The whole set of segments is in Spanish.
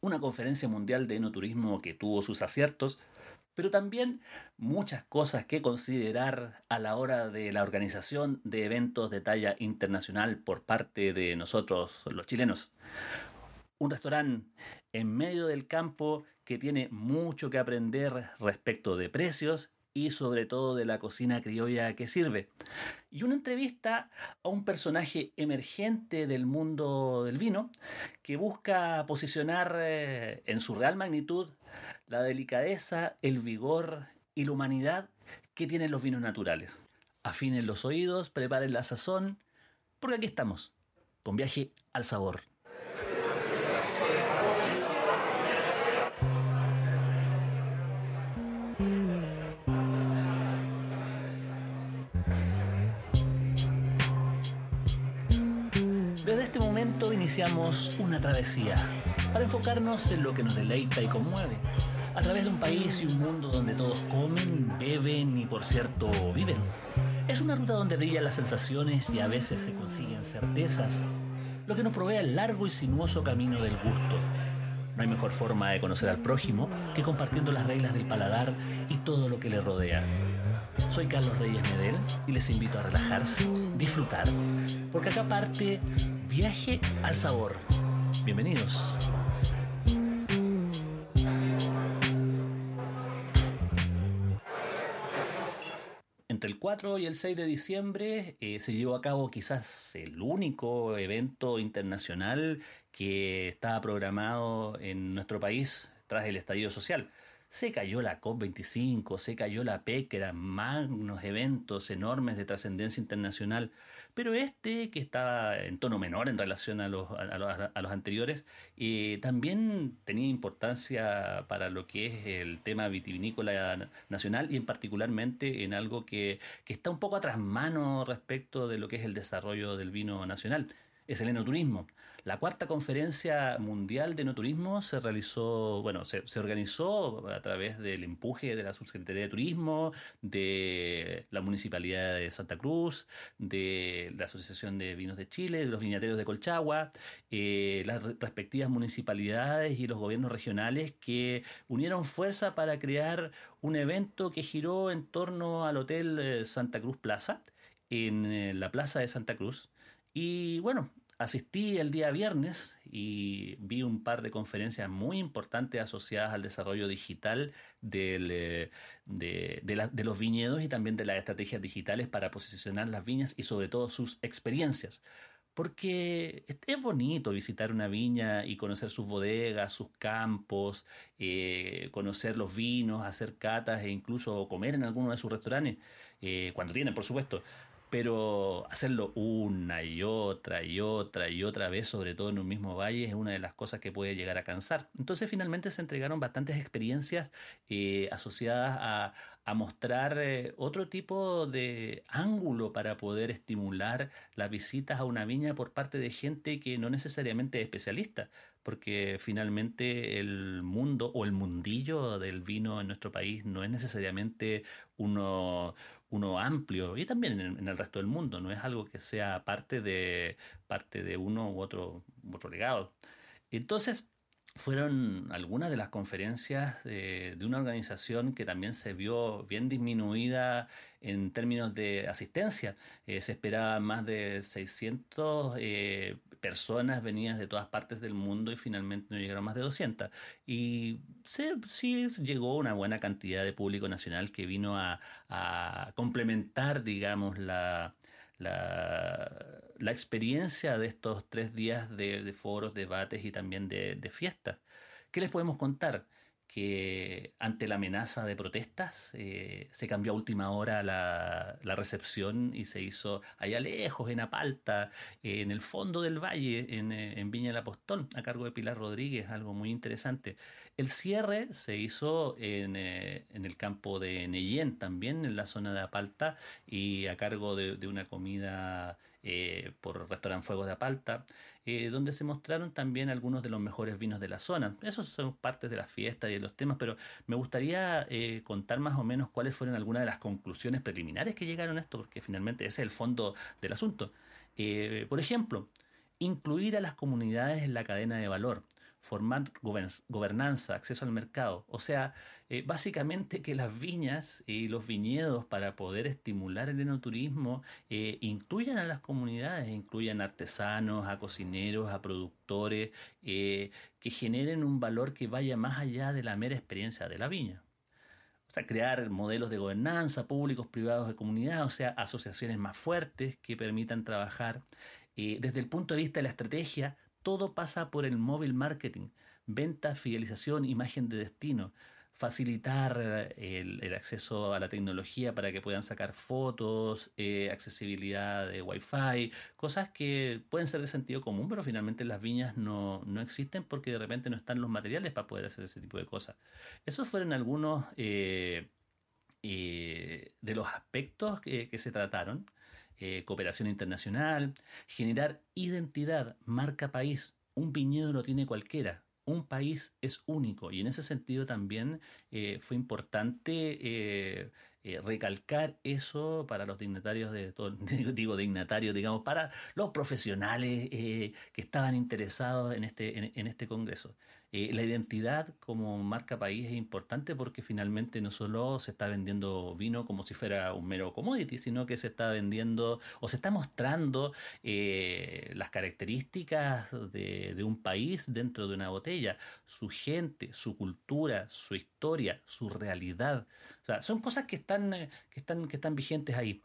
una conferencia mundial de enoturismo que tuvo sus aciertos, pero también muchas cosas que considerar a la hora de la organización de eventos de talla internacional por parte de nosotros los chilenos. Un restaurante en medio del campo que tiene mucho que aprender respecto de precios y sobre todo de la cocina criolla que sirve. Y una entrevista a un personaje emergente del mundo del vino que busca posicionar eh, en su real magnitud la delicadeza, el vigor y la humanidad que tienen los vinos naturales. Afinen los oídos, preparen la sazón, porque aquí estamos, con viaje al sabor. Iniciamos una travesía para enfocarnos en lo que nos deleita y conmueve, a través de un país y un mundo donde todos comen, beben y por cierto viven. Es una ruta donde brillan las sensaciones y a veces se consiguen certezas, lo que nos provee el largo y sinuoso camino del gusto. No hay mejor forma de conocer al prójimo que compartiendo las reglas del paladar y todo lo que le rodea. Soy Carlos Reyes Medel y les invito a relajarse, disfrutar, porque acá parte Viaje al Sabor. Bienvenidos. Entre el 4 y el 6 de diciembre eh, se llevó a cabo quizás el único evento internacional que estaba programado en nuestro país tras el estallido social. Se cayó la COP25, se cayó la PEC, eran magnos eventos enormes de trascendencia internacional, pero este, que estaba en tono menor en relación a los, a los, anteriores, eh, también tenía importancia para lo que es el tema vitivinícola nacional y en particularmente en algo que, que está un poco atrás mano respecto de lo que es el desarrollo del vino nacional es el enoturismo. La cuarta conferencia mundial de enoturismo se realizó, bueno, se, organizó a través del empuje de la Subsecretaría de Turismo, de la Municipalidad de Santa Cruz, de la Asociación de Vinos de Chile, de los viñateros de Colchagua, eh, las respectivas municipalidades y los gobiernos regionales que unieron fuerza para crear un evento que giró en torno al Hotel eh, Santa Cruz Plaza, en eh, la Plaza de Santa Cruz, y bueno, asistí el día viernes y vi un par de conferencias muy importantes asociadas al desarrollo digital eh, de, los viñedos y también de las estrategias digitales para posicionar las viñas y sobre todo sus experiencias. Porque es bonito visitar una viña y conocer sus bodegas, sus campos, eh, conocer los vinos, hacer catas e incluso comer en alguno de sus restaurantes, eh, cuando tienen, por supuesto pero hacerlo una y otra y otra y otra vez, sobre todo en un mismo valle, es una de las cosas que puede llegar a cansar. Entonces finalmente se entregaron bastantes experiencias eh, asociadas a, mostrar eh, otro tipo de ángulo para poder estimular las visitas a una viña por parte de gente que no necesariamente es especialista, porque finalmente el mundo o el mundillo del vino en nuestro país no es necesariamente uno, uno amplio y también en, el resto del mundo, no es algo que sea parte de, parte de uno u otro, otro legado. Entonces, fueron algunas de las conferencias de, una organización que también se vio bien disminuida en términos de asistencia. Eh, se esperaba más de 600 eh, personas venidas de todas partes del mundo y finalmente no llegaron más de 200. Y sí llegó una buena cantidad de público nacional que vino a, complementar, digamos, la, la, experiencia de estos tres días de, foros, debates y también de, de fiestas. ¿Qué les podemos contar? Que ante la amenaza de protestas eh, se cambió a última hora la, recepción y se hizo allá lejos, en Apalta, en el fondo del valle, en, eh, en Viña del Apostón, a cargo de Pilar Rodríguez, algo muy interesante. El cierre se hizo en, eh, en el campo de Neyen, también en la zona de Apalta, y a cargo de, de una comida eh, por Restaurant Fuegos de Apalta, eh, donde se mostraron también algunos de los mejores vinos de la zona. Esos son partes de la fiesta y de los temas, pero me gustaría eh, contar más o menos cuáles fueron algunas de las conclusiones preliminares que llegaron a esto, porque finalmente ese es el fondo del asunto. por ejemplo, incluir a las comunidades en la cadena de valor formar gobernanza, acceso al mercado. O sea, eh, básicamente que las viñas y los viñedos para poder estimular el enoturismo eh, incluyan a las comunidades, incluyan artesanos, a cocineros, a productores, eh, que generen un valor que vaya más allá de la mera experiencia de la viña. O sea, crear modelos de gobernanza públicos, privados de comunidad, o sea, asociaciones más fuertes que permitan trabajar. desde el punto de vista de la estrategia, todo pasa por el móvil marketing, venta, fidelización, imagen de destino facilitar el, acceso a la tecnología para que puedan sacar fotos, eh, accesibilidad de Wi-Fi, cosas que pueden ser de sentido común, pero finalmente las viñas no, existen porque de repente no están los materiales para poder hacer ese tipo de cosas. Esos fueron algunos eh, eh, de los aspectos que se trataron. Cooperación internacional, generar identidad, marca país. Un viñedo lo tiene cualquiera un país es único y en ese sentido también eh, fue importante eh, eh, recalcar eso para los dignatarios de todo, digo dignatarios, digamos, para los profesionales que estaban interesados en este, en este congreso. Eh, la identidad como marca país es importante porque finalmente no solo se está vendiendo vino como si fuera un mero commodity, sino que se está vendiendo o se está mostrando eh, las características de, un país dentro de una botella, su gente, su cultura, su historia, su realidad. Son cosas que están, eh, que están, que están vigentes ahí.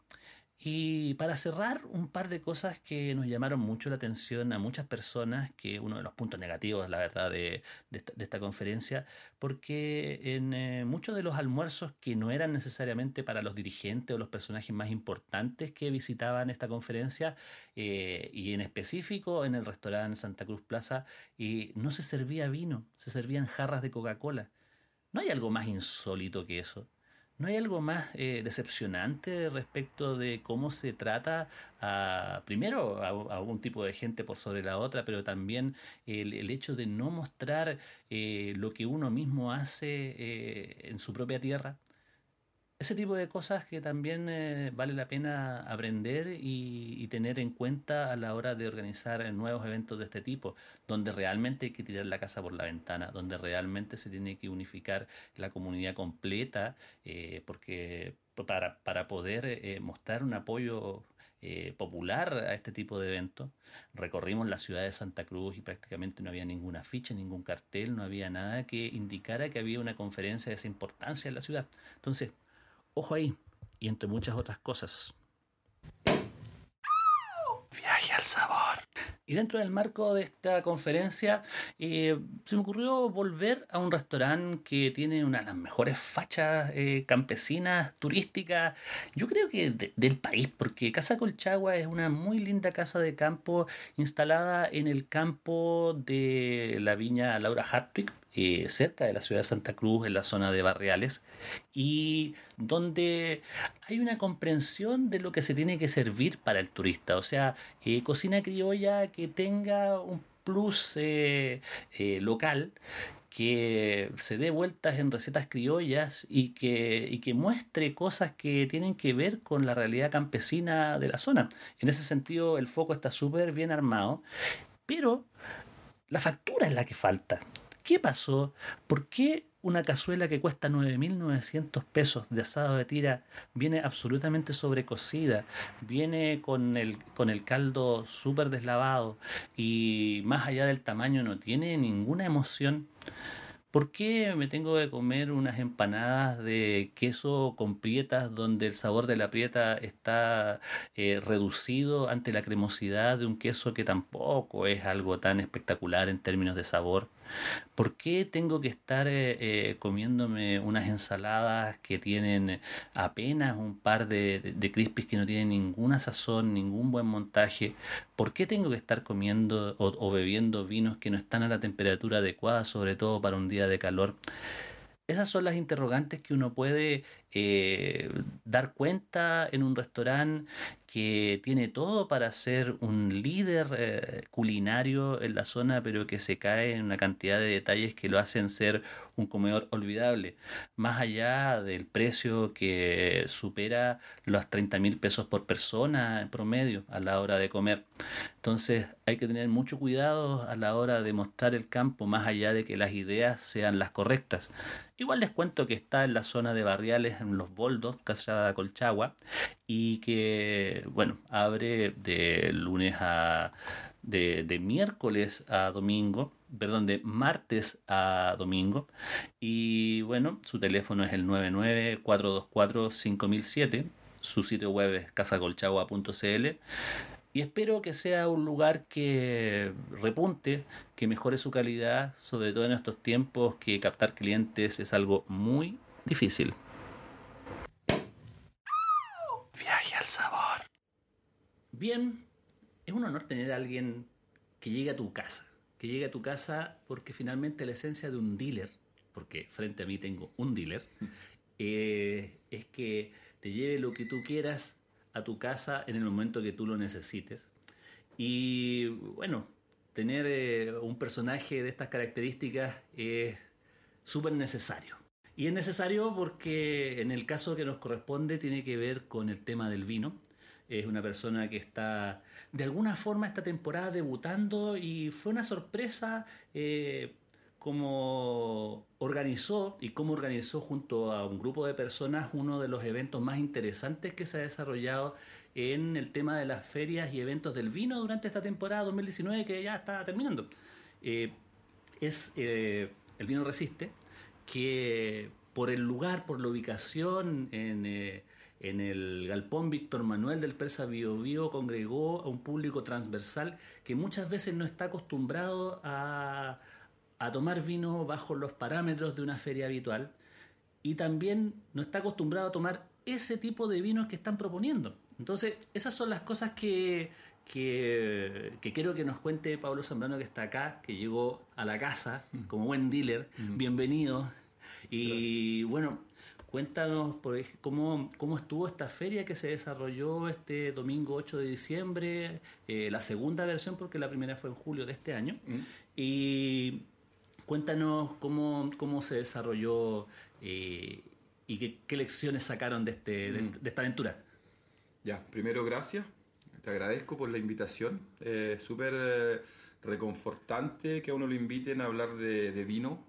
Y para cerrar, un par de cosas que nos llamaron mucho la atención a muchas personas, que uno de los puntos negativos, la verdad, de, esta, conferencia, porque en eh, muchos de los almuerzos que no eran necesariamente para los dirigentes o los personajes más importantes que visitaban esta conferencia, eh, y en específico en el restaurante Santa Cruz Plaza, y no se servía vino, se servían jarras de Coca-Cola. ¿No hay algo más insólito que eso? ¿No hay algo más eh, decepcionante respecto de cómo se trata a, primero a, un tipo de gente por sobre la otra, pero también el, hecho de no mostrar eh, lo que uno mismo hace eh, en su propia tierra? Ese tipo de cosas que también eh, vale la pena aprender y, tener en cuenta a la hora de organizar nuevos eventos de este tipo, donde realmente hay que tirar la casa por la ventana, donde realmente se tiene que unificar la comunidad completa, eh, porque para, para poder eh, mostrar un apoyo popular a este tipo de eventos. Recorrimos la ciudad de Santa Cruz y prácticamente no había ninguna ficha, ningún cartel, no había nada que indicara que había una conferencia de esa importancia en la ciudad. Entonces, Ojo ahí, y entre muchas otras cosas. Viaje al sabor. Y dentro del marco de esta conferencia, eh, se me ocurrió volver a un restaurante que tiene una de las mejores fachas eh, campesinas, turísticas, yo creo que del país, porque Casa Colchagua es una muy linda casa de campo instalada en el campo de la viña Laura Hartwig, eh, cerca de la ciudad de Santa Cruz, en la zona de Barriales, y donde hay una comprensión de lo que se tiene que servir para el turista, o sea, eh, cocina criolla que tenga un plus eh, local que se dé vueltas en recetas criollas y que, y que muestre cosas que tienen que ver con la realidad campesina de la zona. En ese sentido, el foco está súper bien armado, pero la factura es la que falta. ¿Qué pasó? ¿Por qué una cazuela que cuesta 9.900 pesos de asado de tira viene absolutamente sobrecocida? Viene con el, con el caldo súper deslavado y más allá del tamaño no tiene ninguna emoción. ¿Por qué me tengo que comer unas empanadas de queso con prietas donde el sabor de la prieta está eh, reducido ante la cremosidad de un queso que tampoco es algo tan espectacular en términos de sabor? ¿Por qué tengo que estar eh, eh, comiéndome unas ensaladas que tienen apenas un par de, de, crispies que no tienen ninguna sazón, ningún buen montaje? ¿Por qué tengo que estar comiendo o bebiendo vinos que no están a la temperatura adecuada, sobre todo para un día de calor? Esas son las interrogantes que uno puede eh, dar cuenta en un restaurante que tiene todo para ser un líder eh, culinario en la zona, pero que se cae en una cantidad de detalles que lo hacen ser un comedor olvidable, más allá del precio que supera los 30 mil pesos por persona en promedio a la hora de comer. Entonces hay que tener mucho cuidado a la hora de mostrar el campo, más allá de que las ideas sean las correctas. Igual les cuento que está en la zona de barriales, en Los Boldos, Casa Colchagua, y que, bueno, abre de lunes a... de, de miércoles a domingo, perdón, de martes a domingo. Y bueno, su teléfono es el 99-424-5007. Su sitio web es casacolchagua.cl y espero que sea un lugar que repunte, que mejore su calidad, sobre todo en estos tiempos que captar clientes es algo muy difícil. Sabor. Bien, es un honor tener a alguien que llegue a tu casa, que llegue a tu casa porque finalmente la esencia de un dealer, porque frente a mí tengo un dealer, eh, es que te lleve lo que tú quieras a tu casa en el momento que tú lo necesites. Y bueno, tener eh, un personaje de estas características es súper necesario. Y es necesario porque en el caso que nos corresponde tiene que ver con el tema del vino. Es una persona que está de alguna forma esta temporada debutando y fue una sorpresa eh, cómo organizó y cómo organizó junto a un grupo de personas uno de los eventos más interesantes que se ha desarrollado en el tema de las ferias y eventos del vino durante esta temporada 2019 que ya está terminando. Eh, es eh, el vino Resiste, que por el lugar, por la ubicación en, eh, en el galpón Víctor Manuel del Persa Bio Bio congregó a un público transversal que muchas veces no está acostumbrado a a tomar vino bajo los parámetros de una feria habitual y también no está acostumbrado a tomar ese tipo de vinos que están proponiendo. Entonces, esas son las cosas que, que, quiero que nos cuente Pablo Zambrano que está acá, que llegó a la casa mm. como buen dealer. Mm. Bienvenido. Y bueno, cuéntanos por cómo, cómo estuvo esta feria que se desarrolló este domingo 8 de diciembre, eh, la segunda versión porque la primera fue en julio de este año. Mm. Y Cuéntanos cómo, cómo se desarrolló eh, y qué, lecciones sacaron de, este, mm. de, esta aventura. Ya, primero gracias. Te agradezco por la invitación. Es Súper eh, reconfortante que a uno lo inviten a hablar de, vino.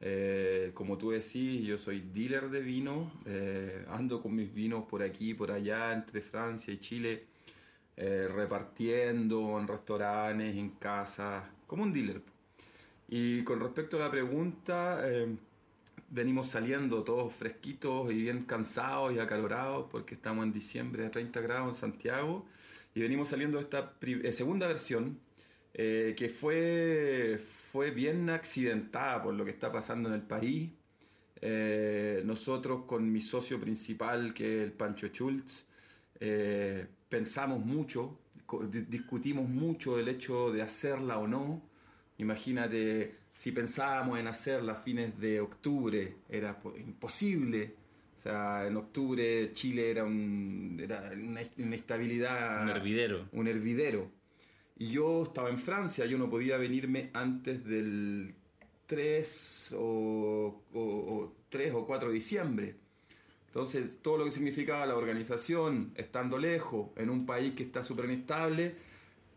Eh, como tú decís, yo soy dealer de vino. ando con mis vinos por aquí, por allá, entre Francia y Chile, repartiendo en restaurantes, en casas, como un dealer. Y con respecto a la pregunta, eh, venimos saliendo todos fresquitos y bien cansados y acalorados porque estamos en diciembre a 30 grados en Santiago y venimos saliendo de esta eh, segunda versión eh, que fue, fue bien accidentada por lo que está pasando en el país. nosotros con mi socio principal que es el Pancho Schultz pensamos mucho, discutimos mucho el hecho de hacerla o no Imagínate, si pensábamos en hacerla a fines de octubre, era imposible. O sea, en octubre Chile era, un, era una inestabilidad. Un hervidero. Un hervidero. Y yo estaba en Francia, yo no podía venirme antes del 3 o, o 3 o 4 de diciembre. Entonces, todo lo que significaba la organización, estando lejos, en un país que está súper inestable,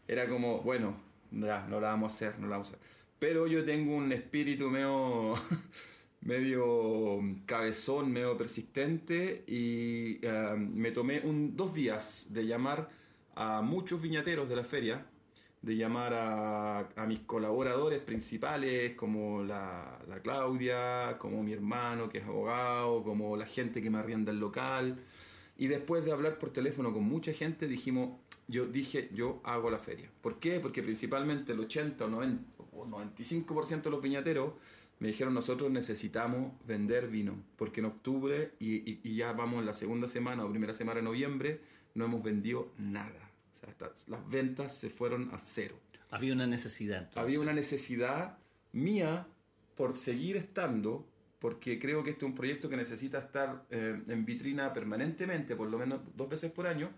era como, bueno, ya, no la vamos a hacer, no la vamos a hacer. Pero yo tengo un espíritu medio, medio cabezón, medio persistente y eh, me tomé un, dos días de llamar a muchos viñateros de la feria, de llamar a, a mis colaboradores principales como la, la, Claudia, como mi hermano que es abogado, como la gente que me arrienda el local. Y después de hablar por teléfono con mucha gente dijimos, yo dije, yo hago la feria. ¿Por qué? Porque principalmente el 80 o 90 o 95% de los viñateros me dijeron nosotros necesitamos vender vino, porque en octubre y, ya vamos en la segunda semana o primera semana de noviembre no hemos vendido nada. O sea, las ventas se fueron a cero. Había una necesidad. Había una necesidad mía por seguir estando porque creo que este es un proyecto que necesita estar eh, en vitrina permanentemente, por lo menos dos veces por año,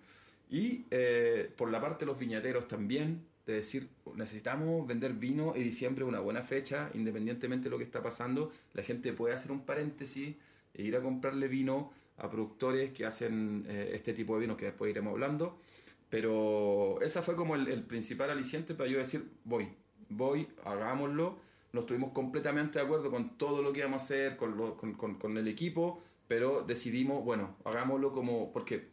y eh, por la parte de los viñateros también, de decir, necesitamos vender vino y diciembre una buena fecha, independientemente de lo que está pasando, la gente puede hacer un paréntesis e ir a comprarle vino a productores que hacen eh, este tipo de vinos que después iremos hablando. Pero esa fue como el, principal aliciente para yo decir, voy, voy, hagámoslo. No estuvimos completamente de acuerdo con todo lo que íbamos a hacer, con, con, con, el equipo, pero decidimos, bueno, hagámoslo como, porque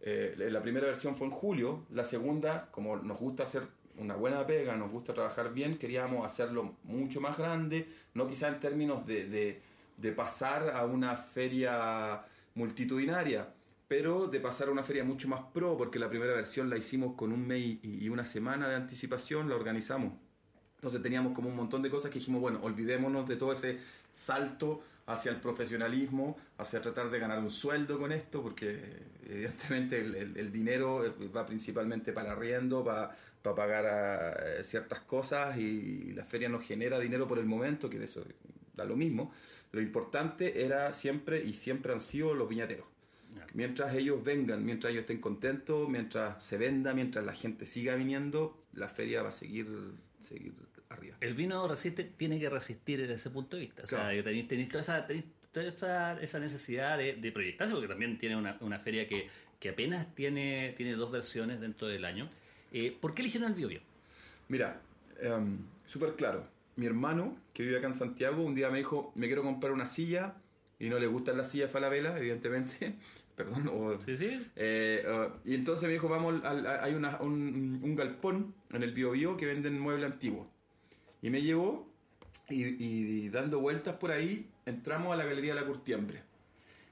eh, la primera versión fue en julio, la segunda, como nos gusta hacer una buena pega, nos gusta trabajar bien, queríamos hacerlo mucho más grande, no quizá en términos de, de, pasar a una feria multitudinaria, pero de pasar a una feria mucho más pro, porque la primera versión la hicimos con un mes y una semana de anticipación, la organizamos. Entonces teníamos como un montón de cosas que dijimos, bueno, olvidémonos de todo ese salto hacia el profesionalismo, hacia tratar de ganar un sueldo con esto, porque evidentemente el, dinero va principalmente para arriendo, para, para pagar a ciertas cosas y la feria no genera dinero por el momento, que de eso da lo mismo. Lo importante era siempre y siempre han sido los viñateros. Mientras ellos vengan, mientras ellos estén contentos, mientras se venda, mientras la gente siga viniendo, la feria va a seguir, seguir arriba. El vino resiste, tiene que resistir desde ese punto de vista. O sea, tenéis, toda, esa, toda esa, necesidad de, proyectarse, porque también tiene una, una feria que, que, apenas tiene, tiene dos versiones dentro del año. Eh, ¿Por qué eligieron el Biobío? Mira, um, súper claro mi hermano, que vive acá en Santiago, un día me dijo, me quiero comprar una silla y no le gustan las sillas Falabella, evidentemente. Perdón. sí, sí. Eh, uh, y entonces me dijo, vamos, hay una, un, galpón en el Bio, Bio que venden muebles antiguos. Y me llevó y, dando vueltas por ahí, entramos a la Galería de la Curtiembre.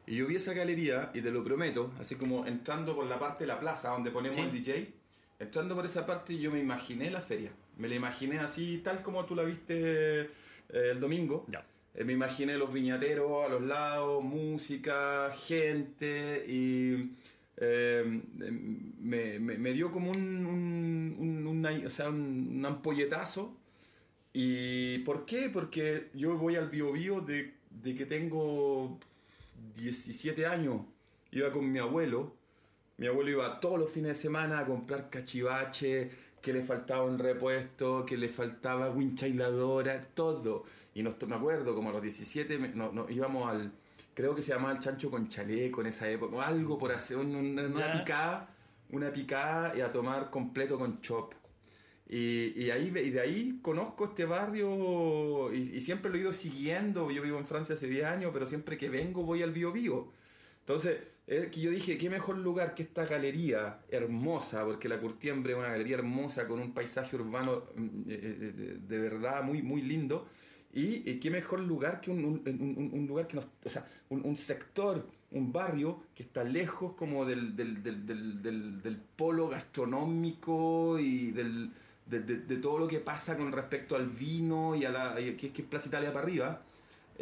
Y yo vi esa galería, y te lo prometo, así como entrando por la parte de la plaza donde ponemos el DJ, entrando por esa parte yo me imaginé la feria. Me la imaginé así, tal como tú la viste eh, el domingo. Eh, me imaginé los viñateros a los lados, música, gente y eh, me, dio como un, un, o sea, un, ampolletazo. ¿Y por qué? Porque yo voy al bio, bio de, de que tengo 17 años. Iba con mi abuelo. Mi abuelo iba todos los fines de semana a comprar cachivache, que le faltaba un repuesto, que le faltaba wincha todo. Y nos, me acuerdo, como a los 17, no, íbamos al, creo que se llamaba el chancho con chaleco en esa época, o algo por hacer, una, picada, una picada y a tomar completo con chop. Y, y, ahí, y de ahí conozco este barrio y, siempre lo he ido siguiendo. Yo vivo en Francia hace 10 años, pero siempre que vengo voy al Bio Bio. Entonces, es que yo dije, qué mejor lugar que esta galería hermosa, porque la Curtiembre es una galería hermosa con un paisaje urbano mm, eh, eh, de, verdad muy, muy lindo. Y, qué mejor lugar que un, lugar que nos, o sea, un, sector, un barrio que está lejos como del, del, polo gastronómico y del, de, todo lo que pasa con respecto al vino y a la que es que es Plaza Italia para arriba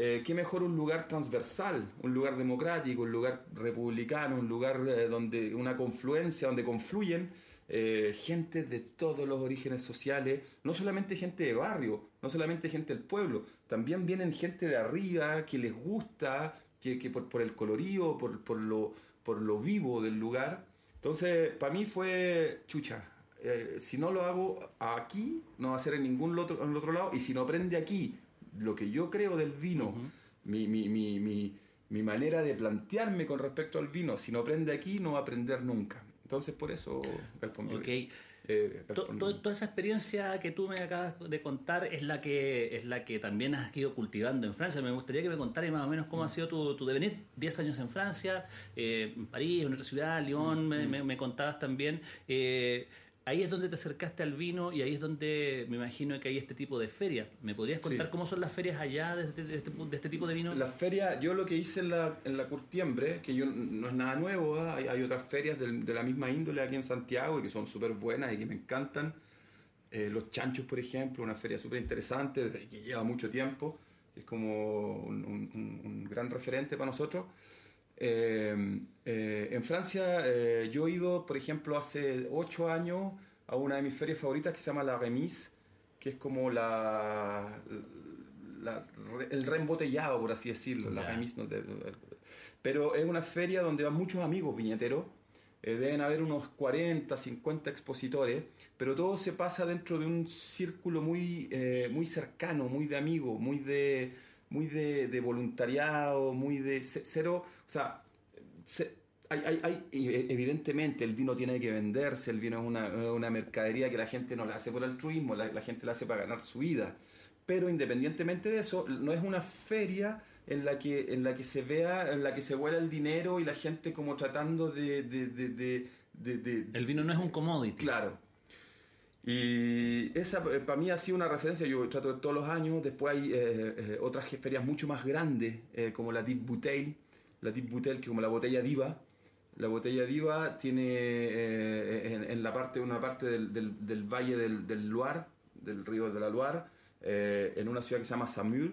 eh, qué mejor un lugar transversal, un lugar democrático, un lugar republicano, un lugar eh, donde una confluencia, donde confluyen eh, gente de todos los orígenes sociales, no solamente gente de barrio, no solamente gente del pueblo, también vienen gente de arriba que les gusta, que, por, el colorido, por, por, lo, por lo vivo del lugar. Entonces, para mí fue chucha. si no lo hago aquí, no va a ser en ningún otro, en otro lado, y si no aprende aquí lo que yo creo del vino, mi, mi, mi, mi, manera de plantearme con respecto al vino, si no aprende aquí, no va a aprender nunca. Entonces, por eso, okay. Eh, toda esa experiencia que tú me acabas de contar es la que es la que también has ido cultivando en Francia. Me gustaría que me contaras más o menos cómo ha mm. sido tu, tu devenir. 10 años en Francia, eh, en París, en otra ciudad, Lyon, mm, mm. me, contabas también. Eh, ahí es donde te acercaste al vino y ahí es donde me imagino que hay este tipo de feria. ¿Me podrías contar cómo son las ferias allá este, de este, de, este, tipo de vino? Las ferias, yo lo que hice en la, en la Curtiembre, que yo, no es nada nuevo, ¿ah? hay, otras ferias de, la misma índole aquí en Santiago y que son súper buenas y que me encantan. Eh, los Chanchos, por ejemplo, una feria súper interesante que lleva mucho tiempo, es como un, gran referente para nosotros. Eh, eh, en Francia yo he ido, por ejemplo, hace ocho años a una de mis ferias favoritas que se llama La Remise, que es como la, el reembotellado, por así decirlo. La pero es una feria donde van muchos amigos viñeteros. Eh, deben haber unos 40, 50 expositores, pero todo se pasa dentro de un círculo muy, eh, muy cercano, muy de amigos, muy de, muy de, de voluntariado, muy de cero. O sea, hay, hay, e, evidentemente el vino tiene que venderse, el vino es una, una mercadería que la gente no la hace por altruismo, la, la gente la hace para ganar su vida. Pero independientemente de eso, no es una feria en la que en la que se vea en la que se vuela el dinero y la gente como tratando de, el vino no es un commodity claro y esa eh, para mí ha sido una referencia yo trato de todos los años después hay eh, eh, otras ferias mucho más grandes como la Deep Bouteille la Deep Bouteille que como la botella diva. La botella diva tiene en, la parte una parte del, del, valle del, del Loire del río de la Loire en una ciudad que se llama Samur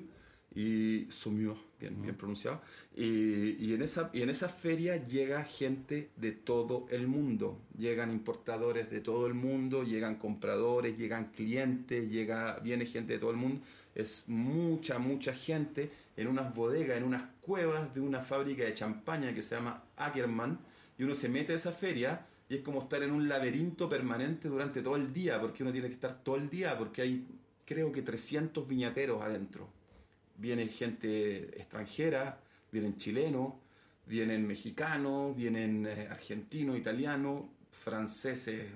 y Saumur, bien, bien pronunciado. Y, y, en esa, y en esa feria llega gente de todo el mundo. Llegan importadores de todo el mundo, llegan compradores, llegan clientes, llega, viene gente de todo el mundo. Es mucha, mucha gente en unas bodegas, en unas cuevas de una fábrica de champaña que se llama Ackermann. Y uno se mete a esa feria y es como estar en un laberinto permanente durante todo el día, porque uno tiene que estar todo el día, porque hay creo que 300 viñateros adentro viene gente extranjera, vienen chilenos, vienen mexicanos, vienen eh, argentinos, italianos, franceses,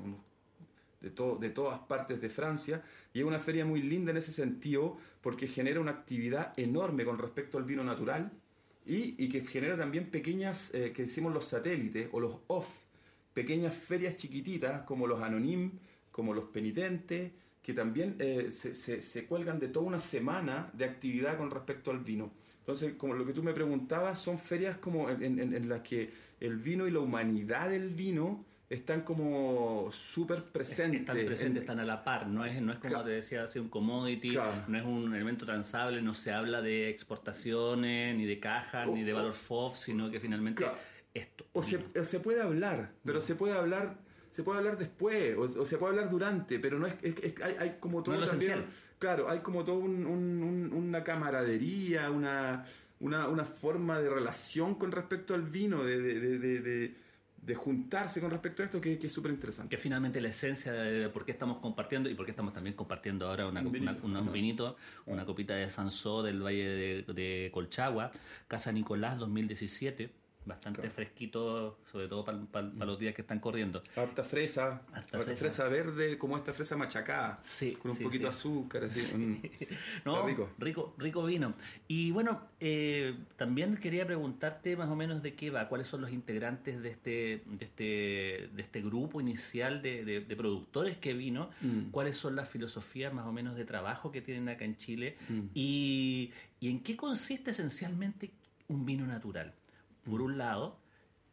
de, de todas partes de Francia. Y es una feria muy linda en ese sentido porque genera una actividad enorme con respecto al vino natural y, que genera también pequeñas, eh, que decimos los satélites o los off, pequeñas ferias chiquititas como los anonim, como los penitentes, que también eh, se, se, cuelgan de toda una semana de actividad con respecto al vino. Entonces, como lo que tú me preguntabas, son ferias como en, en, las que el vino y la humanidad del vino están como súper presentes. Están presentes, están a la par, no es, no es como te decía, así un commodity, no es un elemento transable, no se habla de exportaciones, ni de cajas, ni de valor FOF, sino que finalmente esto. O se, se, puede hablar, pero se puede hablar se puede hablar después o, se puede hablar durante, pero no es, hay, hay, como todo también, claro, hay como todo una camaradería, una, una, forma de relación con respecto al vino, de, de, de, juntarse con respecto a esto que, es súper interesante. Que finalmente la esencia de por qué estamos compartiendo y por qué estamos también compartiendo ahora una, un vinito, una, copita de Sansó del Valle de, Colchagua, Casa Nicolás 2017 bastante fresquito, sobre todo para los días que están corriendo. Harta fresa, harta fresa. verde, como esta fresa machacada, sí, con un poquito de azúcar, así. Mm. no, rico. rico. rico, vino. Y bueno, eh, también quería preguntarte más o menos de qué va, cuáles son los integrantes de este, de este, de este grupo inicial de, productores que vino, mm. cuáles son las filosofías más o menos de trabajo que tienen acá en Chile mm. y, y en qué consiste esencialmente un vino natural por un lado,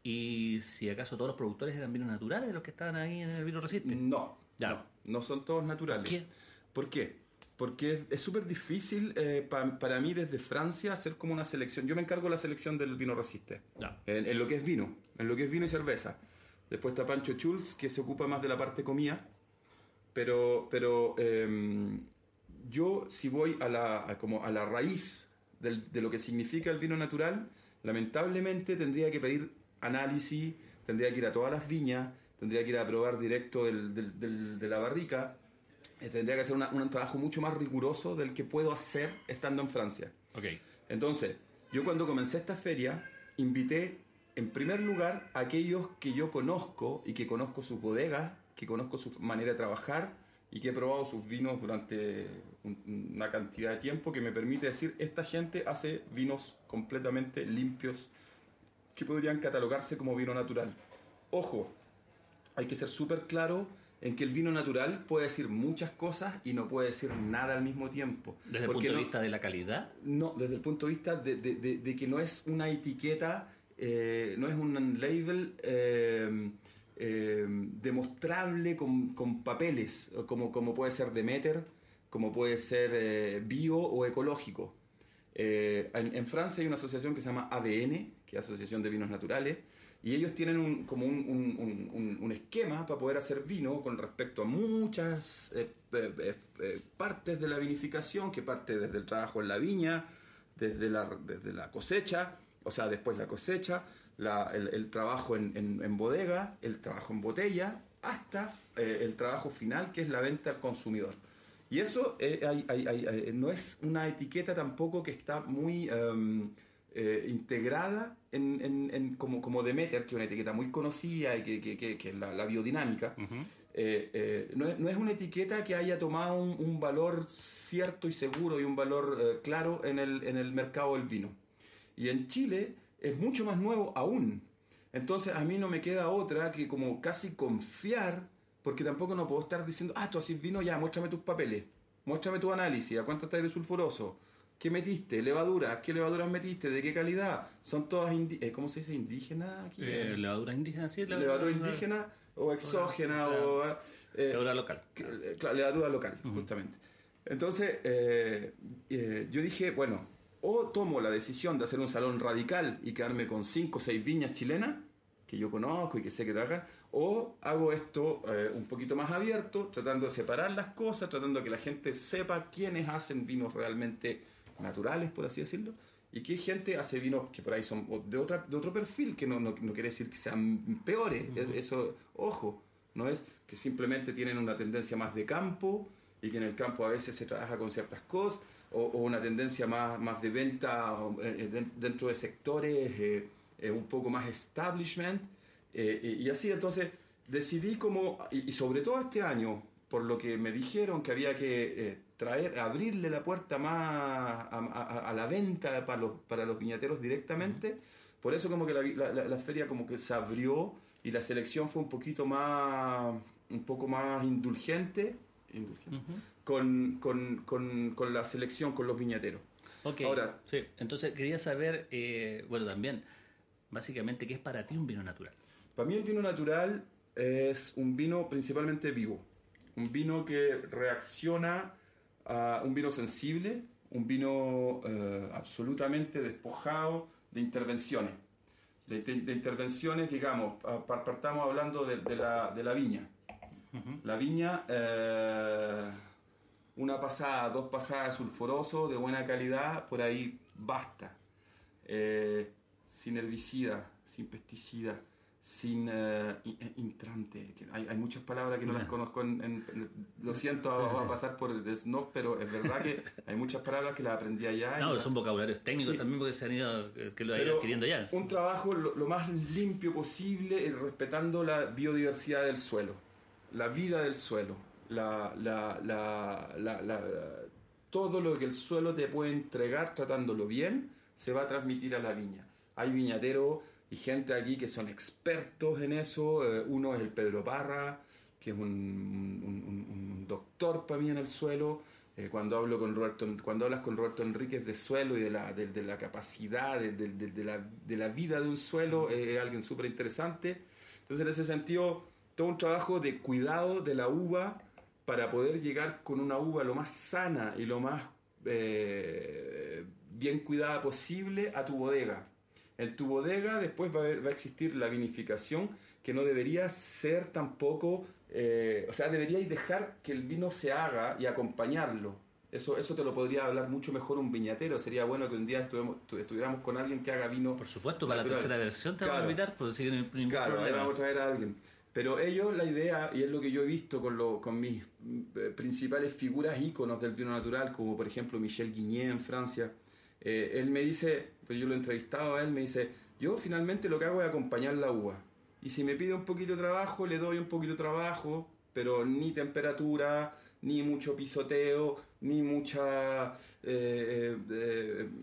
y si acaso todos los productores eran vinos naturales los que estaban ahí en el vino resiste. No, ya. no, son todos naturales. ¿Qué? ¿Por qué? Porque es súper difícil eh, para mí desde Francia hacer como una selección. Yo me encargo de la selección del vino resiste. En, lo que es vino, en lo que es vino y cerveza. Después está Pancho Schulz, que se ocupa más de la parte comida. Pero, pero em, yo si voy a la, como a la raíz de lo que significa el vino natural, lamentablemente tendría que pedir análisis, tendría que ir a todas las viñas, tendría que ir a probar directo de la barrica, eh, tendría que hacer un trabajo mucho más riguroso del que puedo hacer estando en Francia. Okay. Entonces, yo cuando comencé esta feria, invité en primer lugar a aquellos que yo conozco y que conozco sus bodegas, que conozco su manera de trabajar y que he probado sus vinos durante una cantidad de tiempo que me permite decir, esta gente hace vinos completamente limpios que podrían catalogarse como vino natural. Ojo, hay que ser súper claro en que el vino natural puede decir muchas cosas y no puede decir nada al mismo tiempo. ¿Desde el punto de vista de la calidad? No, desde el punto de vista de, que no es una etiqueta, eh, no es un label eh, eh, demostrable con, con, papeles, como, como puede ser Demeter, como puede ser eh, bio o ecológico. Eh, en, Francia hay una asociación que se llama ADN, que es Asociación de Vinos Naturales, Y ellos tienen un, como un, un- un- esquema para poder hacer vino con respecto a muchas eh, eh, partes de la vinificación, que parte desde el trabajo en la viña, desde la, desde la cosecha, o sea, después la cosecha, la- el, el trabajo en, en- en bodega, el trabajo en botella, hasta eh, el trabajo final, que es la venta al consumidor. Y eso eh, hay- hay- hay- hay- no es una etiqueta tampoco que está muy em, eh, integrada en, en- en- como, como Demeter, que es una etiqueta muy conocida y que, que- que- que es la, la biodinámica. Eh, eh, no, es, no es una etiqueta que haya tomado un, un valor cierto y seguro y un valor eh, claro en el, en el mercado del vino. Y en Chile es mucho más nuevo aún. Entonces a mí no me queda otra que como casi confiar, porque tampoco no puedo estar diciendo, ah, tú así vino ya, muéstrame tus papeles, muéstrame tu análisis, a cuánto estáis de sulfuroso, qué metiste, levaduras, qué levaduras metiste, de qué calidad, son todas, indi- eh, ¿cómo se dice? ¿Indígenas? Aquí? Eh, levadura indígena, sí, levadura indígena o exógena o... eh, Levadura local. eh, claro, levadura local, justamente. Entonces, yo dije, bueno, o tomo la decisión de hacer un salón radical y quedarme con cinco o seis viñas chilenas, que yo conozco y que sé que trabajan, o hago esto eh, un poquito más abierto, tratando de separar las cosas, tratando de que la gente sepa quiénes hacen vinos realmente naturales, por así decirlo, y qué gente hace vinos que por ahí son de, otra, de otro perfil, que no, no, no quiere decir que sean peores, Es- eso, ojo, no es que simplemente tienen una tendencia más de campo y que en el campo a veces se trabaja con ciertas cosas, o, o una tendencia más, más de venta eh, eh, den- dentro de sectores eh, eh, un poco más establishment, eh, y, así. Entonces decidí como, y, y sobre todo este año, por lo que me dijeron que había que eh, traer, abrirle la puerta más a, a- a la venta para los, para los viñateros directamente, por eso como que la, la- la- feria como que se abrió y la selección fue un poquito más, un poco más indulgente, indulgente, con, con, con, con la selección, con los viñateros. Ok, Ahora- sí. Entonces quería saber, eh, bueno, también, básicamente, ¿qué es para ti un vino natural? Para mí el vino natural es un vino principalmente vivo, un vino que reacciona a un vino sensible, un vino eh, absolutamente despojado de intervenciones. De, de- de intervenciones, digamos, pa- pa- partamos hablando de, de la, de la viña. La viña, eh, una pasada, dos pasadas sulfuroso de buena calidad, por ahí basta. Eh, sin herbicida, sin pesticida, sin eh, in- eh, intrante. Hay, hay muchas palabras que no las conozco. En, en- en- lo siento, va a pasar por el snob, pero es verdad que hay muchas palabras que las aprendí allá. No, son vocabularios técnicos Sí. también porque se han ido, que lo pero adquiriendo ya. Un trabajo lo, lo más limpio posible, respetando la biodiversidad del suelo, la vida del suelo, la, la- la- la- la- todo lo que el suelo te puede entregar tratándolo bien, se va a transmitir a la viña. Hay viñateros y gente aquí que son expertos en eso. eh, uno es el Pedro Parra, que es un, un- un- un doctor para mí en el suelo. Eh, cuando hablo con Roberto, cuando hablas con Roberto Enríquez de suelo y de la, de, de la capacidad, de, de- de- de la, de la vida de un suelo, eh, es alguien súper interesante. Entonces, en ese sentido, todo un trabajo de cuidado de la uva para poder llegar con una uva lo más sana y lo más eh, bien cuidada posible a tu bodega. En tu bodega después va a, haber- va a existir la vinificación que no debería ser tampoco, eh, o sea, deberíais dejar que el vino se haga y acompañarlo. Eso, eso te lo podría hablar mucho mejor un viñatero. Sería bueno que un día estuviéramos, tu- estuviéramos con alguien que haga vino. Por supuesto, para la natural. tercera versión te vamos a Claro. invitar, pues sí, no ningún Claro, problema. vamos a traer a alguien. Pero ellos, la idea, y es lo que yo he visto con, lo, con mis eh, principales figuras íconos del vino natural, como por ejemplo Michel Guigné en Francia, eh, él me dice, pues yo lo he entrevistado a él, me dice, yo finalmente lo que hago es acompañar la uva. Y si me pide un poquito de trabajo, le doy un poquito de trabajo, pero ni temperatura, ni mucho pisoteo, ni mucha, eh,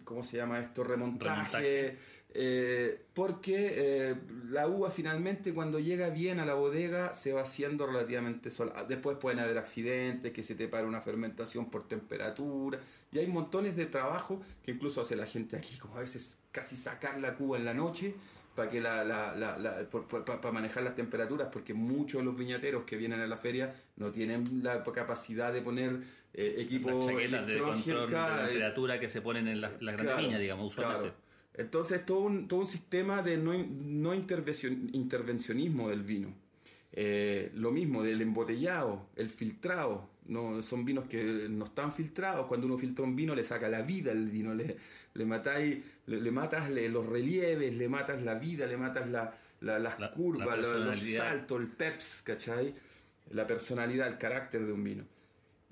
¿cómo se llama esto? Remontaje. Eh, porque eh, la uva finalmente cuando llega bien a la bodega se va haciendo relativamente sola. Después pueden haber accidentes, que se te para una fermentación por temperatura. Y hay montones de trabajo que incluso hace la gente aquí, como a veces casi sacar la cuba en la noche para que la, la- la- la- por- por- pa- pa manejar las temperaturas, porque muchos de los viñateros que vienen a la feria no tienen la capacidad de poner eh, equipo Las chaquetas de control de temperatura que se ponen en las la grandes Claro, viñas, digamos, usualmente. claro. Entonces, todo un, todo un sistema de no, no intervencionismo del vino. Eh, lo mismo del embotellado, el filtrado. No, son vinos que no están filtrados. Cuando uno filtra un vino, le saca la vida al vino. Le, le, matáis, le, matas los relieves, le matas la vida, le matas la, las curvas, los saltos, el peps, ¿cachai? La personalidad, el carácter de un vino.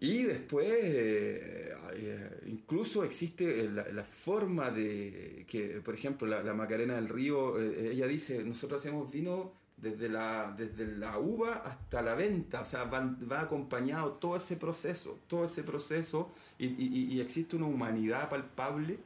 Y después, eh, eh, incluso existe la, forma de que, por ejemplo, la, Macarena del Río, ella dice, nosotros hacemos vino desde la, desde la uva hasta la venta, o sea, va, acompañado todo ese proceso, todo ese proceso, y, existe una humanidad palpable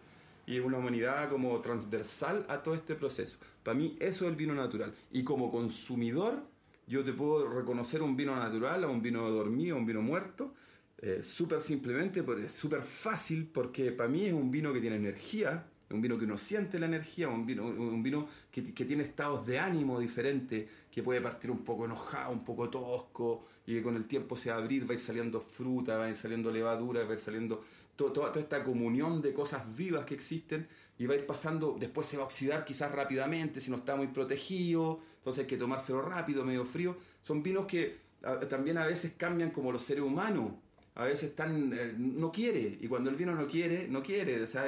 y una humanidad como transversal a todo este proceso. Para mí eso es el vino natural. Y como consumidor, yo te puedo reconocer un vino natural a un vino dormido, un vino muerto, eh, súper simplemente, súper fácil, porque para mí es un vino que tiene energía, un vino que uno siente la energía, un vino, un vino que, tiene estados de ánimo diferentes, que puede partir un poco enojado, un poco tosco, y que con el tiempo se va a abrir, va a ir saliendo fruta, va a ir saliendo levadura, va a ir saliendo toda, esta comunión de cosas vivas que existen, y va a ir pasando, después se va a oxidar quizás rápidamente si no está muy protegido, entonces hay que tomárselo rápido, medio frío. Son vinos que también a veces cambian como los seres humanos, a veces están, eh, no quiere, y cuando el vino no quiere, no quiere, o sea,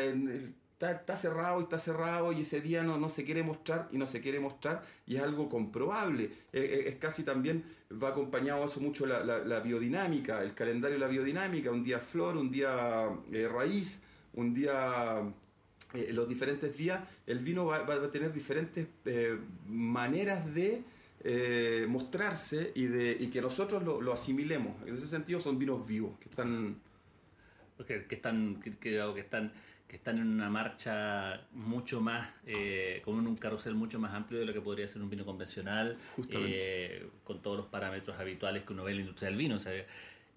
está, cerrado y está cerrado y ese día no, no se quiere mostrar y no se quiere mostrar y es algo comprobable. Eh, eh, es, casi también, va acompañado eso mucho la, biodinámica, el calendario de la biodinámica, un día flor, un día eh, raíz, un día... los diferentes días, el vino va, a tener diferentes maneras de mostrarse y, de, y que nosotros lo, asimilemos. En ese sentido son vinos vivos, que están... Que, que están, que, que están que están en una marcha mucho más, eh, con un carrusel mucho más amplio de lo que podría ser un vino convencional, eh, con todos los parámetros habituales que uno ve en la industria del vino.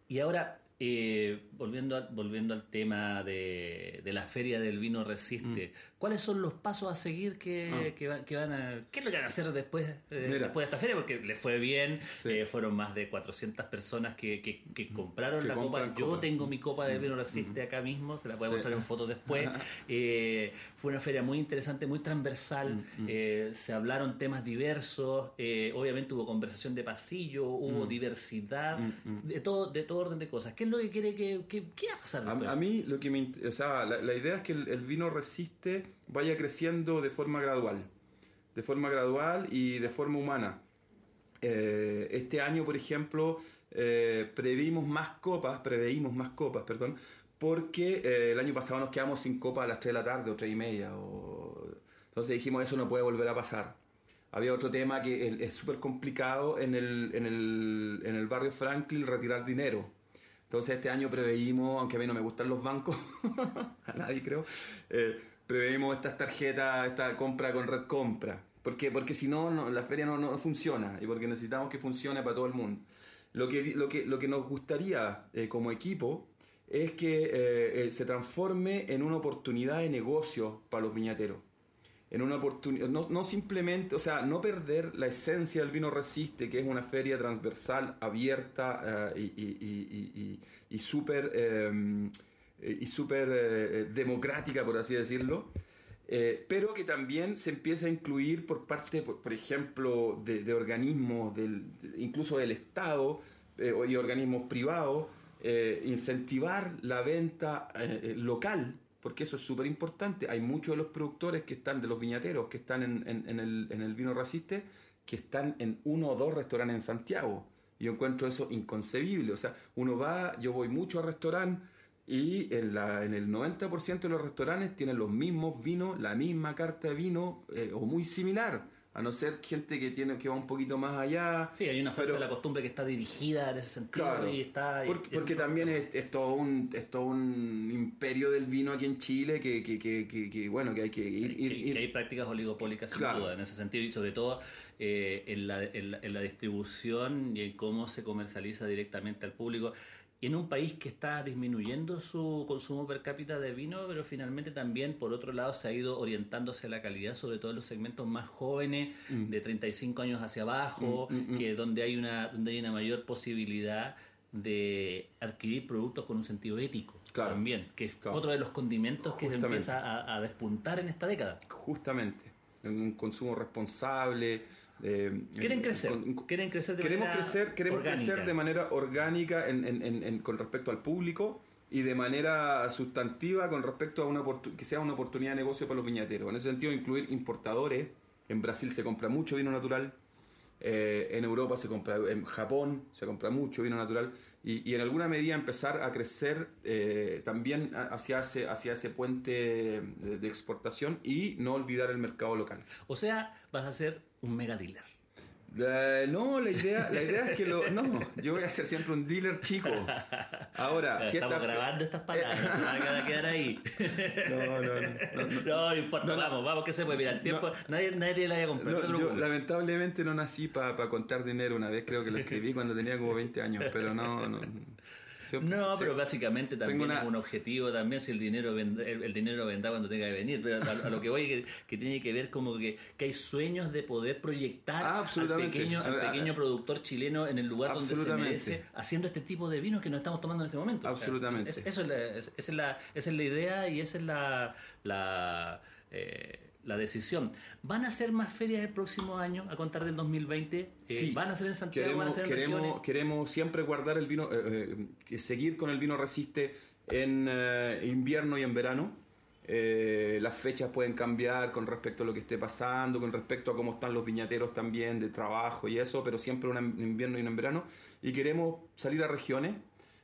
Y ahora, eh, volviendo, volviendo al tema de, la feria del vino resiste, mm. ¿Cuáles son los pasos a seguir que, ah. que, van a... ¿Qué es lo que van a hacer después, eh, después de esta feria? Porque les fue bien, eh, fueron más de 400 personas que, mm. compraron la copa. Yo tengo mi copa de mm. vino resiste acá mismo, se la voy a mostrar en fotos después. fue una feria muy interesante, muy transversal, se hablaron temas diversos, obviamente hubo conversación de pasillo, hubo diversidad, de todo, de todo orden de cosas. ¿Qué lo que quiere que, ¿qué va a pasar? A, mí lo que me, o sea, la, idea es que el, vino resiste vaya creciendo de forma gradual, de forma gradual y de forma humana. Eh, este año, por ejemplo, eh, previmos más copas, preveímos más copas, perdón, porque eh, el año pasado nos quedamos sin copa a las 3 de la tarde o 3 y media. O... Entonces dijimos, eso no puede volver a pasar. Había otro tema que es súper complicado en el, en, el, en el barrio Franklin, retirar dinero entonces este año preveímos, aunque a mí no me gustan los bancos, a nadie creo, eh, preveímos estas tarjetas, esta compra con red compra. ¿Por Porque si no, la feria no, funciona y porque necesitamos que funcione para todo el mundo. Lo que, lo que, lo que nos gustaría eh, como equipo es que eh, se transforme en una oportunidad de negocio para los viñateros en una oportunidad, no, simplemente, o sea, no perder la esencia del vino resiste, que es una feria transversal, abierta eh, y, y, y, súper em, y super, eh, democrática, por así decirlo, eh, pero que también se empieza a incluir por parte, por, ejemplo, de, organismos, del, incluso del Estado y organismos privados, incentivar la venta local porque eso es súper importante. Hay muchos de los productores que están, de los viñateros, que están en, en, el, en el vino raciste, que están en uno o dos restaurantes en Santiago. Yo encuentro eso inconcebible. O sea, uno va, yo voy mucho a restaurantes y en, la, en el 90% de los restaurantes tienen los mismos vinos, la misma carta de vino eh, o muy similar a no ser gente que tiene que va un poquito más allá. Sí, hay una fuerza de la costumbre que está dirigida en ese sentido y está... Porque, también es, todo un, es todo un imperio del vino aquí en Chile que, que, que, que bueno, que hay que ir... que, hay prácticas oligopólicas sin duda en ese sentido y sobre todo eh, en, la, en la distribución y en cómo se comercializa directamente al público en un país que está disminuyendo su consumo per cápita de vino, pero finalmente también, por otro lado, se ha ido orientándose a la calidad, sobre todo en los segmentos más jóvenes, mm. de 35 años hacia abajo, mm, mm, que donde hay una donde hay una mayor posibilidad de adquirir productos con un sentido ético. Claro. También, que es Claro. otro de los condimentos que se empieza a, a despuntar en esta década. Justamente, en un consumo responsable. Eh, Quieren en- crecer, con- quieren crecer de queremos manera crecer, queremos orgánica. crecer de manera orgánica en- en- en- con respecto al público y de manera sustantiva con respecto a una que sea una oportunidad de negocio para los viñateros. En ese sentido, incluir importadores. En Brasil se compra mucho vino natural. eh, en Europa se compra, en Japón se compra mucho vino natural y, y en alguna medida empezar a crecer eh, también hacia ese, hacia ese puente de, de exportación y no olvidar el mercado local. O sea, vas a ser un mega dealer. Eh, no, la idea, la idea es que lo. No, yo voy a ser siempre un dealer chico. Ahora, si Estamos esta. grabando estas palabras, se van a quedar ahí. No, no, no, no, no. No, no importa, No, no. vamos, vamos, que se puede. Mira, el tiempo, nadie, nadie la haya comprado. No, no yo lamentablemente no nací para contar dinero. Una vez creo que lo escribí cuando tenía como 20 años, pero no. No, Siempre- No, pero básicamente también una- es un objetivo también si el dinero vend- el, el dinero vendrá cuando tenga que venir. Pero a, a lo que voy que, que tiene que ver como que, que hay sueños de poder proyectar Ah, al pequeño, al A- a- pequeño productor chileno en el lugar donde se merece, haciendo este tipo de vinos que nos estamos tomando en este momento. O sea, Absolutamente. es- eso es la, es- esa, es la, esa es la idea y esa es la, la, eh, la decisión. ¿Van a ser más ferias el próximo año a contar del 2020? Eh, Sí. ¿Van a ser en Santiago? ¿Van a Queremos, ser en regiones? queremos, queremos siempre guardar el vino, eh, eh, seguir con el vino resiste en invierno y en verano. Las fechas pueden cambiar con respecto a lo que esté pasando, con respecto a cómo están los viñateros también de trabajo y eso, pero siempre en invierno y en verano. Y queremos salir a regiones,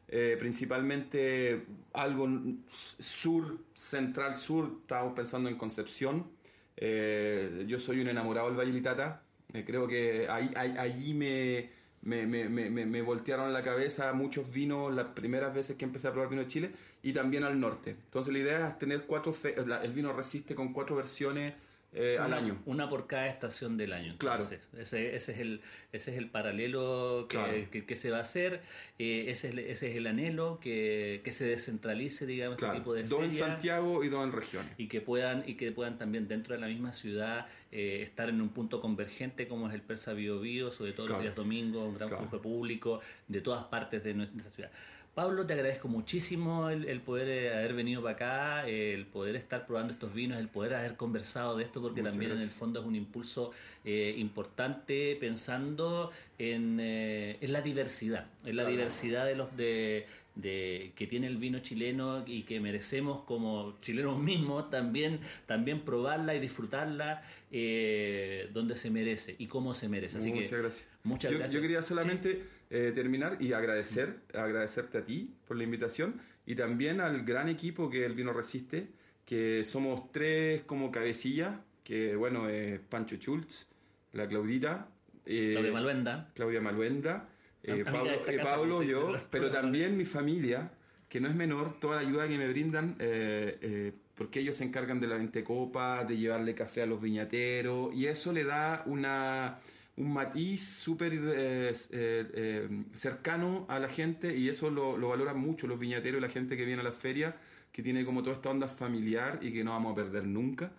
eh, principalmente algo sur, central sur, estábamos pensando en Concepción. Eh, yo soy un enamorado del Valle Litata. Eh, creo que ahí, ahí- allí me, me, me, me, voltearon la cabeza muchos vinos las primeras veces que empecé a probar vino de Chile y también al norte. Entonces la idea es tener cuatro, fe- el vino resiste con cuatro versiones eh, al una, año. Una por cada estación del año. Claro. Ese, ese, es el, ese es el paralelo que, Claro. que- que se va a hacer. eh, ese, es, el- ese es el anhelo, que, que se descentralice, digamos, Claro, este tipo de dos en. Santiago y dos en regiones. Y que puedan y que puedan también dentro de la misma ciudad eh, estar en un punto convergente como es el Persa Bio Bio, sobre todo Claro. los días domingos, un gran flujo público de todas partes de nuestra ciudad. Pablo, te agradezco muchísimo el, el poder eh, haber venido para acá, eh, el poder estar probando estos vinos, el poder haber conversado de esto, porque Muchas también en el fondo es un impulso eh, importante pensando en, eh, en la diversidad, en la diversidad de los de, de que tiene el vino chileno y que merecemos como chilenos mismos también también probarla y disfrutarla eh, donde se merece y cómo se merece. Así muchas que gracias. muchas yo, gracias. yo quería solamente eh, terminar y agradecer, agradecerte a ti por la invitación y también al gran equipo que el Vino Resiste, que somos tres como cabecillas, que bueno, es Pancho Schultz, la Claudita, eh, Claudia Maluenda. Claudia Maluenda, eh, Pablo, eh, casa, Pablo, yo, pero también mi familia, que no es menor, toda la ayuda que me brindan, eh, eh, porque ellos se encargan de la ventecopa, de llevarle café a los viñateros, y eso le da una, un matiz súper eh, eh, eh, cercano a la gente, y eso lo, lo valoran mucho los viñateros y la gente que viene a la feria, que tiene como toda esta onda familiar y que no vamos a perder nunca.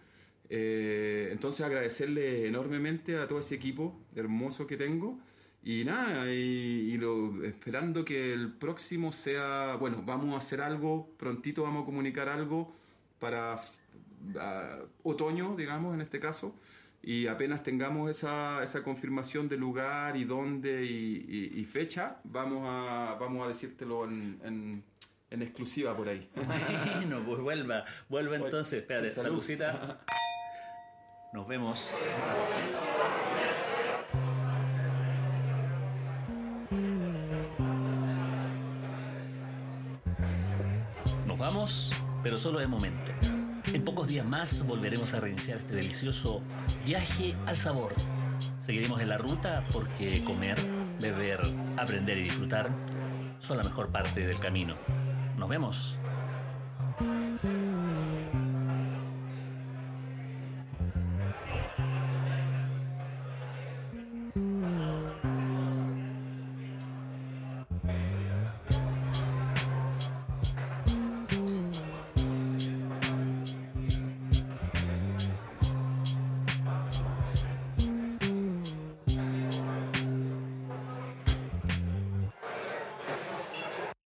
Eh, entonces agradecerle enormemente a todo ese equipo hermoso que tengo y nada, y, y lo, esperando que el próximo sea, bueno, vamos a hacer algo, prontito vamos a comunicar algo para otoño, digamos, en este caso, y apenas tengamos esa, esa confirmación de lugar y dónde y, y- y fecha, vamos a, vamos a decírtelo en, en- en exclusiva por ahí. Bueno, pues vuelva, vuelva entonces. Espérate, Salud. saludcita. Nos vemos. Nos vamos, pero solo de momento. En pocos días más volveremos a reiniciar este delicioso viaje al sabor. Seguiremos en la ruta porque comer, beber, aprender y disfrutar son la mejor parte del camino. Nos vemos.